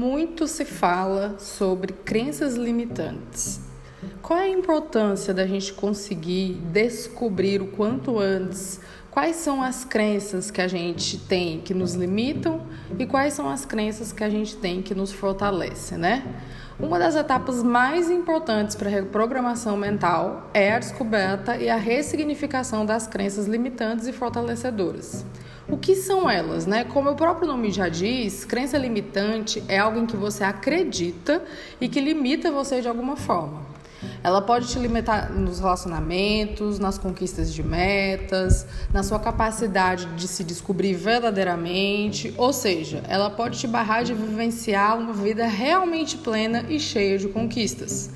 Muito se fala sobre crenças limitantes. Qual é a importância da gente conseguir descobrir o quanto antes quais são as crenças que a gente tem que nos limitam e quais são as crenças que a gente tem que nos fortalecem, né? Uma das etapas mais importantes para a reprogramação mental é a descoberta e a ressignificação das crenças limitantes e fortalecedoras. O que são elas, né? Como o próprio nome já diz, crença limitante é algo em que você acredita e que limita você de alguma forma. Ela pode te limitar nos relacionamentos, nas conquistas de metas, na sua capacidade de se descobrir verdadeiramente, ou seja, ela pode te barrar de vivenciar uma vida realmente plena e cheia de conquistas.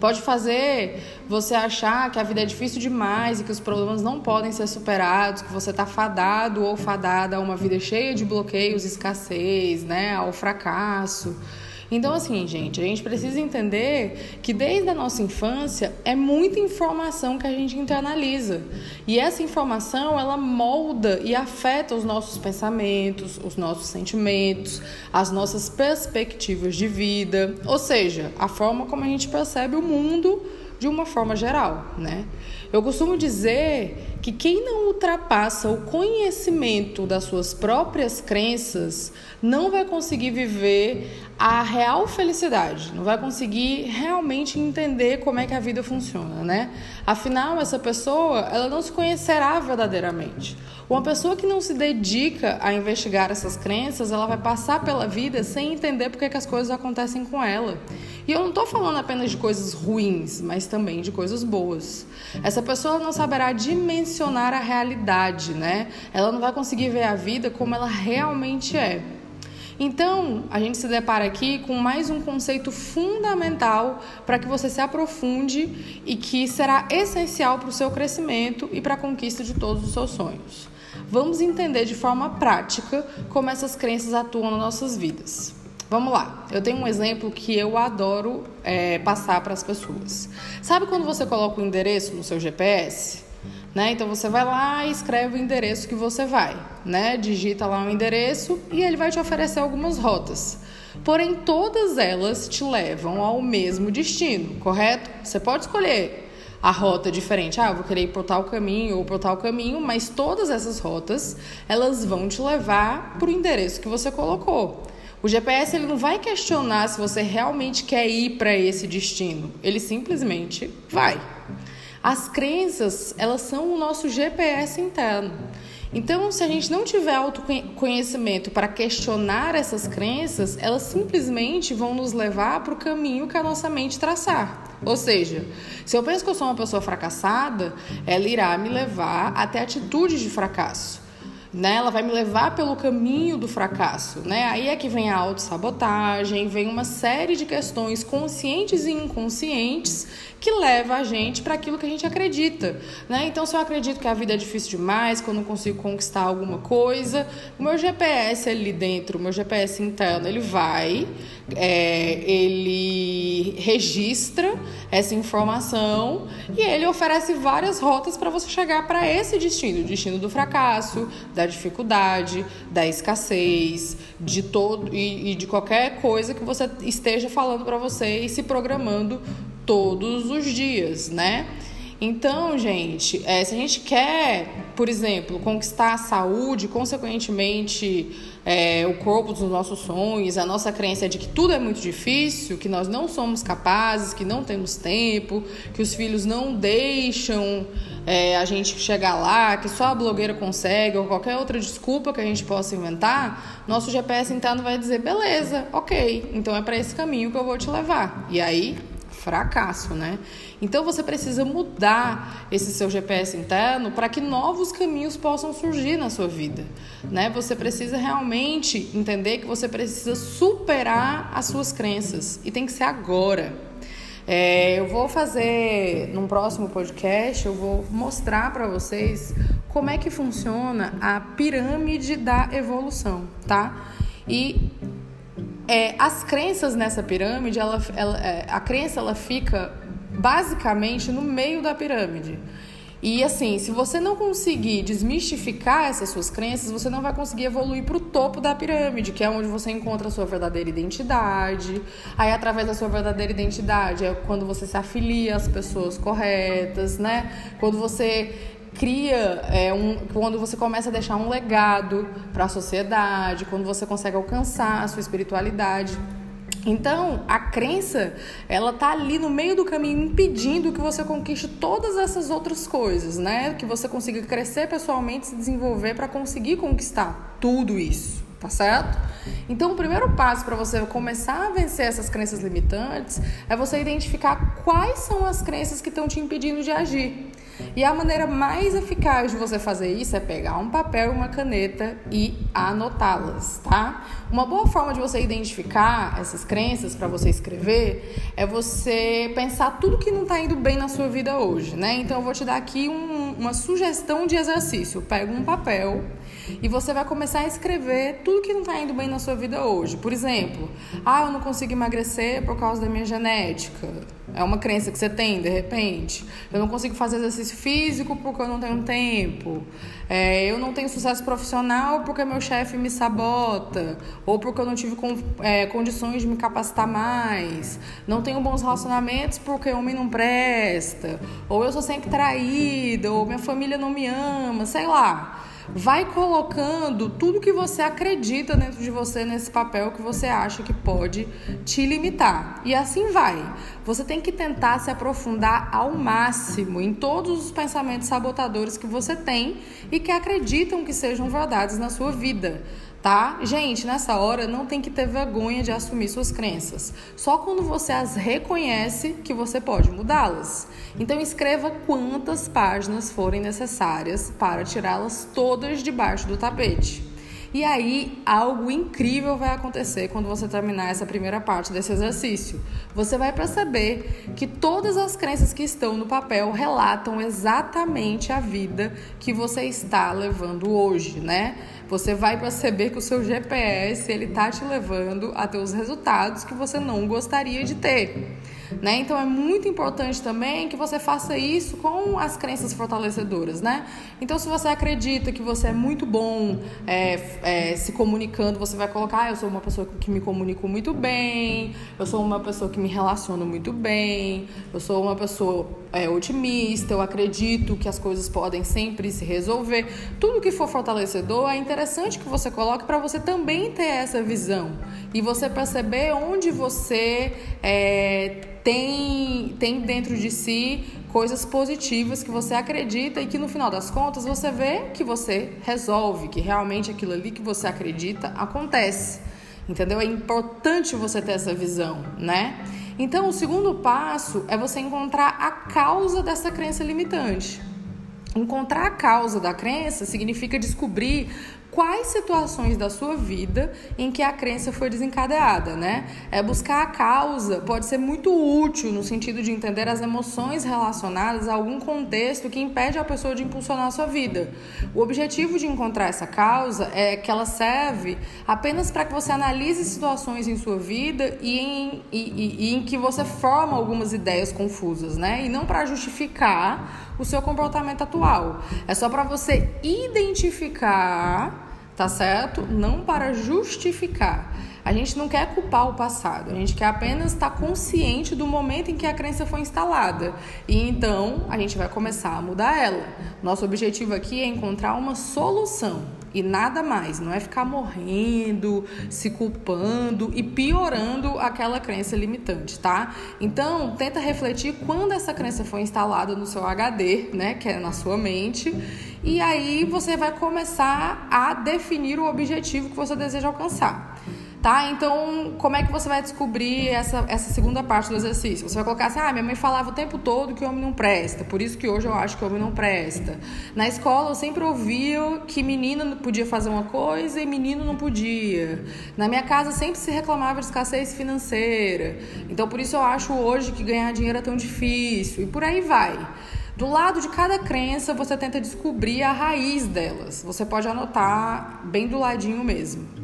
Pode fazer você achar que a vida é difícil demais e que os problemas não podem ser superados, que você está fadado ou fadada a uma vida cheia de bloqueios, escassez, né, ao fracasso. Então, assim, gente, a gente precisa entender que desde a nossa infância é muita informação que a gente internaliza. E essa informação, ela molda e afeta os nossos pensamentos, os nossos sentimentos, as nossas perspectivas de vida, ou seja, a forma como a gente percebe o mundo de uma forma geral, né? Eu costumo dizer que quem não ultrapassa o conhecimento das suas próprias crenças não vai conseguir viver a real felicidade, não vai conseguir realmente entender como é que a vida funciona, né? Afinal, essa pessoa, ela não se conhecerá verdadeiramente. Uma pessoa que não se dedica a investigar essas crenças, ela vai passar pela vida sem entender porque que as coisas acontecem com ela. E eu não estou falando apenas de coisas ruins, mas também de coisas boas. Essa pessoa não saberá dimensionar a realidade, né? Ela não vai conseguir ver a vida como ela realmente é. Então, a gente se depara aqui com mais um conceito fundamental para que você se aprofunde e que será essencial para o seu crescimento e para a conquista de todos os seus sonhos. Vamos entender de forma prática como essas crenças atuam nas nossas vidas. Vamos lá, eu tenho um exemplo que eu adoro é, passar para as pessoas. Sabe quando você coloca o endereço no seu GPS? Né? Então você vai lá e escreve o endereço que você vai, né? Digita lá o endereço e ele vai te oferecer algumas rotas. Porém, todas elas te levam ao mesmo destino, correto? Você pode escolher a rota diferente. Ah, vou querer ir por tal caminho ou por tal caminho, mas todas essas rotas, elas vão te levar para o endereço que você colocou. O GPS ele não vai questionar se você realmente quer ir para esse destino. Ele simplesmente vai. As crenças, elas são o nosso GPS interno. Então, se a gente não tiver autoconhecimento para questionar essas crenças, elas simplesmente vão nos levar para o caminho que a nossa mente traçar. Ou seja, se eu penso que eu sou uma pessoa fracassada, ela irá me levar até atitudes de fracasso né? Ela vai me levar pelo caminho do fracasso, né? Aí é que vem a autossabotagem, vem uma série de questões conscientes e inconscientes que leva a gente para aquilo que a gente acredita, né? Então, se eu acredito que a vida é difícil demais, que eu não consigo conquistar alguma coisa, o meu GPS ali dentro, o meu GPS interno, ele vai, é, ele registra essa informação e ele oferece várias rotas para você chegar para esse destino, o destino do fracasso, da dificuldade, da escassez, de todo e, e de qualquer coisa que você esteja falando para você e se programando todos os dias, né? Então, gente, é, se a gente quer, por exemplo, conquistar a saúde, consequentemente é, o corpo dos nossos sonhos, a nossa crença de que tudo é muito difícil, que nós não somos capazes, que não temos tempo, que os filhos não deixam é, a gente chegar lá, que só a blogueira consegue, ou qualquer outra desculpa que a gente possa inventar, nosso GPS interno vai dizer: beleza, ok, então é para esse caminho que eu vou te levar. E aí fracasso, né? Então você precisa mudar esse seu GPS interno para que novos caminhos possam surgir na sua vida, né? Você precisa realmente entender que você precisa superar as suas crenças e tem que ser agora. É, eu vou fazer num próximo podcast, eu vou mostrar para vocês como é que funciona a pirâmide da evolução, tá? E é, as crenças nessa pirâmide, ela, ela, é, a crença ela fica basicamente no meio da pirâmide. E assim, se você não conseguir desmistificar essas suas crenças, você não vai conseguir evoluir para o topo da pirâmide, que é onde você encontra a sua verdadeira identidade. Aí, através da sua verdadeira identidade, é quando você se afilia às pessoas corretas, né? Quando você cria é, um, quando você começa a deixar um legado para a sociedade, quando você consegue alcançar a sua espiritualidade. Então, a crença, ela tá ali no meio do caminho impedindo que você conquiste todas essas outras coisas, né? Que você consiga crescer pessoalmente, se desenvolver para conseguir conquistar tudo isso, tá certo? Então, o primeiro passo para você começar a vencer essas crenças limitantes é você identificar quais são as crenças que estão te impedindo de agir. E a maneira mais eficaz de você fazer isso é pegar um papel e uma caneta e anotá-las, tá? Uma boa forma de você identificar essas crenças para você escrever é você pensar tudo que não está indo bem na sua vida hoje, né? Então eu vou te dar aqui um, uma sugestão de exercício. Pega um papel e você vai começar a escrever tudo que não está indo bem na sua vida hoje. Por exemplo, ah, eu não consigo emagrecer por causa da minha genética. É uma crença que você tem, de repente. Eu não consigo fazer exercício físico porque eu não tenho tempo. É, eu não tenho sucesso profissional porque meu chefe me sabota. Ou porque eu não tive com, é, condições de me capacitar mais. Não tenho bons relacionamentos porque o homem não presta. Ou eu sou sempre traída. Ou minha família não me ama. Sei lá. Vai colocando tudo que você acredita dentro de você nesse papel que você acha que pode te limitar. E assim vai. Você tem que tentar se aprofundar ao máximo em todos os pensamentos sabotadores que você tem e que acreditam que sejam verdades na sua vida tá? Gente, nessa hora não tem que ter vergonha de assumir suas crenças. Só quando você as reconhece que você pode mudá-las. Então escreva quantas páginas forem necessárias para tirá-las todas debaixo do tapete. E aí, algo incrível vai acontecer quando você terminar essa primeira parte desse exercício. Você vai perceber que todas as crenças que estão no papel relatam exatamente a vida que você está levando hoje, né? Você vai perceber que o seu GPS ele tá te levando a ter os resultados que você não gostaria de ter. Né? Então é muito importante também que você faça isso com as crenças fortalecedoras, né? Então se você acredita que você é muito bom é, é, se comunicando, você vai colocar, ah, eu sou uma pessoa que me comunico muito bem, eu sou uma pessoa que me relaciono muito bem, eu sou uma pessoa é, otimista, eu acredito que as coisas podem sempre se resolver. Tudo que for fortalecedor é interessante que você coloque para você também ter essa visão e você perceber onde você é, tem, tem dentro de si coisas positivas que você acredita e que no final das contas você vê que você resolve, que realmente aquilo ali que você acredita acontece. Entendeu? É importante você ter essa visão, né? Então, o segundo passo é você encontrar a causa dessa crença limitante. Encontrar a causa da crença significa descobrir quais situações da sua vida em que a crença foi desencadeada, né? É buscar a causa pode ser muito útil no sentido de entender as emoções relacionadas a algum contexto que impede a pessoa de impulsionar a sua vida. O objetivo de encontrar essa causa é que ela serve apenas para que você analise situações em sua vida e em, e, e, e em que você forma algumas ideias confusas, né? E não para justificar o seu comportamento atual. É só para você identificar tá certo? Não para justificar. A gente não quer culpar o passado, a gente quer apenas estar consciente do momento em que a crença foi instalada. E então a gente vai começar a mudar ela. Nosso objetivo aqui é encontrar uma solução e nada mais, não é ficar morrendo, se culpando e piorando aquela crença limitante, tá? Então, tenta refletir quando essa crença foi instalada no seu HD, né, que é na sua mente, e aí você vai começar a definir o objetivo que você deseja alcançar. Tá? Então, como é que você vai descobrir essa, essa segunda parte do exercício? Você vai colocar assim: ah, minha mãe falava o tempo todo que o homem não presta, por isso que hoje eu acho que o homem não presta. Na escola eu sempre ouvia que menina podia fazer uma coisa e menino não podia. Na minha casa sempre se reclamava de escassez financeira. Então, por isso eu acho hoje que ganhar dinheiro é tão difícil. E por aí vai. Do lado de cada crença, você tenta descobrir a raiz delas. Você pode anotar bem do ladinho mesmo.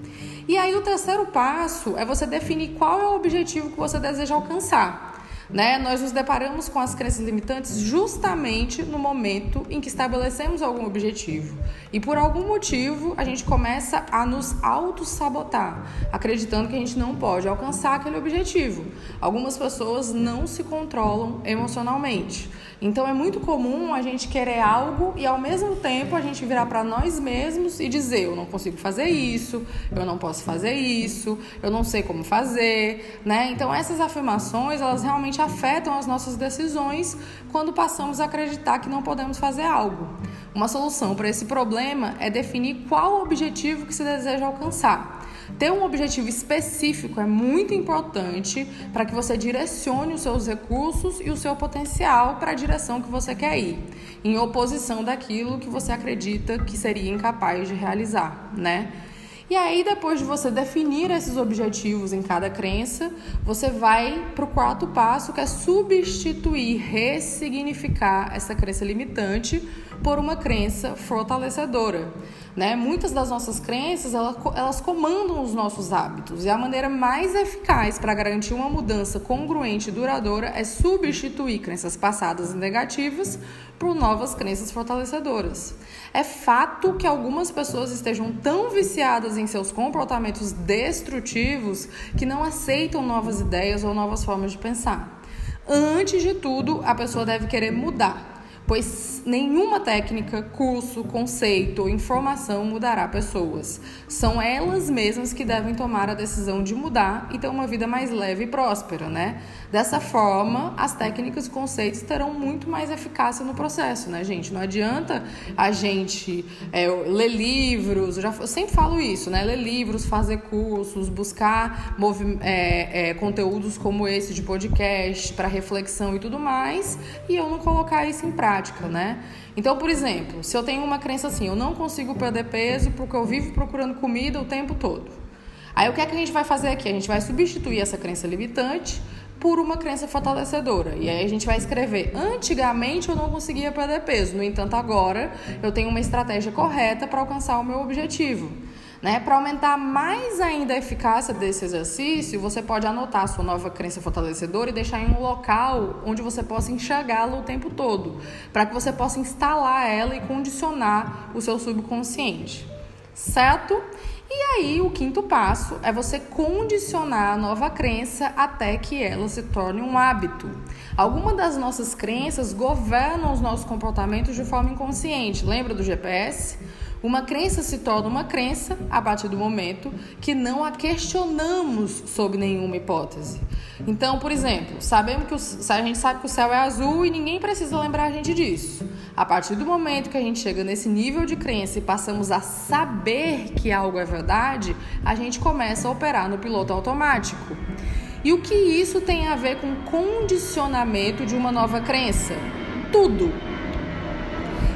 E aí o terceiro passo é você definir qual é o objetivo que você deseja alcançar. Né? Nós nos deparamos com as crenças limitantes justamente no momento em que estabelecemos algum objetivo. E por algum motivo a gente começa a nos auto-sabotar, acreditando que a gente não pode alcançar aquele objetivo. Algumas pessoas não se controlam emocionalmente. Então é muito comum a gente querer algo e ao mesmo tempo a gente virar para nós mesmos e dizer: eu não consigo fazer isso, eu não posso fazer isso, eu não sei como fazer, né? Então essas afirmações, elas realmente afetam as nossas decisões quando passamos a acreditar que não podemos fazer algo. Uma solução para esse problema é definir qual o objetivo que se deseja alcançar. Ter um objetivo específico é muito importante para que você direcione os seus recursos e o seu potencial para a direção que você quer ir, em oposição daquilo que você acredita que seria incapaz de realizar, né? E aí, depois de você definir esses objetivos em cada crença, você vai para o quarto passo, que é substituir, ressignificar essa crença limitante por uma crença fortalecedora. Né? Muitas das nossas crenças elas, comandam os nossos hábitos e a maneira mais eficaz para garantir uma mudança congruente e duradoura é substituir crenças passadas e negativas por novas crenças fortalecedoras. É fato que algumas pessoas estejam tão viciadas em seus comportamentos destrutivos que não aceitam novas ideias ou novas formas de pensar. Antes de tudo, a pessoa deve querer mudar pois nenhuma técnica, curso, conceito ou informação mudará pessoas. São elas mesmas que devem tomar a decisão de mudar e ter uma vida mais leve e próspera, né? Dessa forma, as técnicas e conceitos terão muito mais eficácia no processo, né, gente? Não adianta a gente é, ler livros, eu, já, eu sempre falo isso, né? Ler livros, fazer cursos, buscar é, é, conteúdos como esse de podcast para reflexão e tudo mais, e eu não colocar isso em prática prática, né? Então, por exemplo, se eu tenho uma crença assim, eu não consigo perder peso porque eu vivo procurando comida o tempo todo. Aí o que é que a gente vai fazer aqui? A gente vai substituir essa crença limitante por uma crença fortalecedora. E aí a gente vai escrever: antigamente eu não conseguia perder peso, no entanto, agora eu tenho uma estratégia correta para alcançar o meu objetivo. Né? Para aumentar mais ainda a eficácia desse exercício, você pode anotar sua nova crença fortalecedora e deixar em um local onde você possa enxergá-la o tempo todo, para que você possa instalar ela e condicionar o seu subconsciente. Certo? E aí, o quinto passo é você condicionar a nova crença até que ela se torne um hábito. Algumas das nossas crenças governam os nossos comportamentos de forma inconsciente. Lembra do GPS? Uma crença se torna uma crença a partir do momento que não a questionamos sob nenhuma hipótese. Então, por exemplo, sabemos que o, a gente sabe que o céu é azul e ninguém precisa lembrar a gente disso. A partir do momento que a gente chega nesse nível de crença e passamos a saber que algo é verdade, a gente começa a operar no piloto automático. E o que isso tem a ver com condicionamento de uma nova crença? Tudo.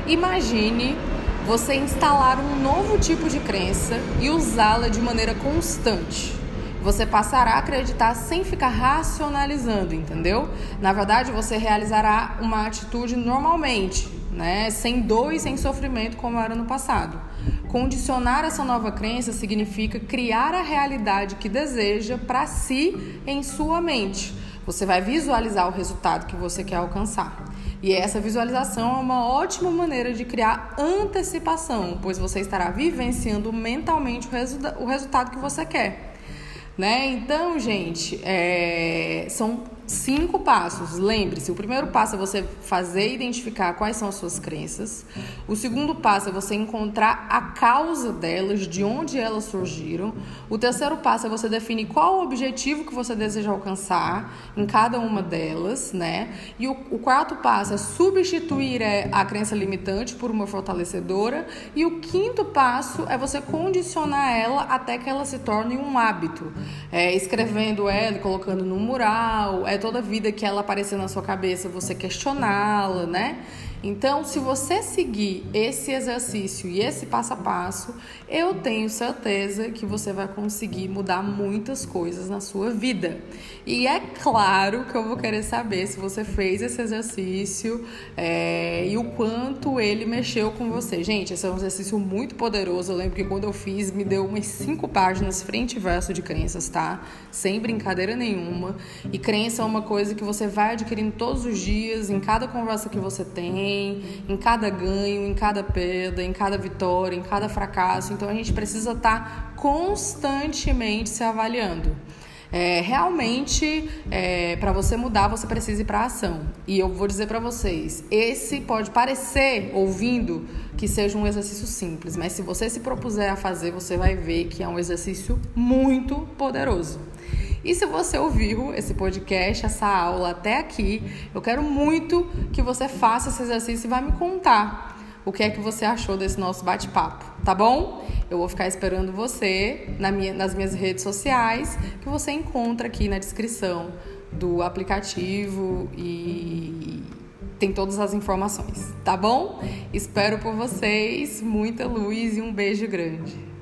Imagine você instalar um novo tipo de crença e usá-la de maneira constante. Você passará a acreditar sem ficar racionalizando, entendeu? Na verdade, você realizará uma atitude normalmente, né? Sem dor e sem sofrimento, como era no passado. Condicionar essa nova crença significa criar a realidade que deseja para si em sua mente. Você vai visualizar o resultado que você quer alcançar. E essa visualização é uma ótima maneira de criar antecipação, pois você estará vivenciando mentalmente o, resu o resultado que você quer. Né? Então, gente, é, são cinco passos. Lembre-se, o primeiro passo é você fazer e identificar quais são as suas crenças. O segundo passo é você encontrar a causa delas, de onde elas surgiram. O terceiro passo é você definir qual o objetivo que você deseja alcançar em cada uma delas, né? E o, o quarto passo é substituir é, a crença limitante por uma fortalecedora. E o quinto passo é você condicionar ela até que ela se torne um hábito, é, escrevendo ela, colocando no mural, é toda vida que ela aparecer na sua cabeça, você questioná-la, né? Então, se você seguir esse exercício e esse passo a passo, eu tenho certeza que você vai conseguir mudar muitas coisas na sua vida. E é claro que eu vou querer saber se você fez esse exercício é, e o quanto ele mexeu com você. Gente, esse é um exercício muito poderoso. Eu lembro que quando eu fiz, me deu umas cinco páginas frente e verso de crenças, tá? Sem brincadeira nenhuma. E crença é uma coisa que você vai adquirindo todos os dias, em cada conversa que você tem, em cada ganho, em cada perda, em cada vitória, em cada fracasso. Então a gente precisa estar constantemente se avaliando. É, realmente, é, para você mudar, você precisa ir para ação. E eu vou dizer para vocês: esse pode parecer, ouvindo, que seja um exercício simples, mas se você se propuser a fazer, você vai ver que é um exercício muito poderoso. E se você ouviu esse podcast, essa aula até aqui, eu quero muito que você faça esse exercício e vá me contar o que é que você achou desse nosso bate-papo, tá bom? Eu vou ficar esperando você na minha, nas minhas redes sociais, que você encontra aqui na descrição do aplicativo e tem todas as informações, tá bom? Espero por vocês, muita luz e um beijo grande.